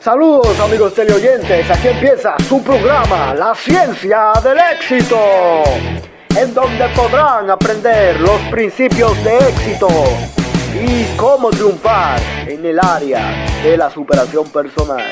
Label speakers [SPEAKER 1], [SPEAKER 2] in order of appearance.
[SPEAKER 1] Saludos amigos teleoyentes, aquí empieza su programa La Ciencia del Éxito, en donde podrán aprender los principios de éxito y cómo triunfar en el área de la superación personal.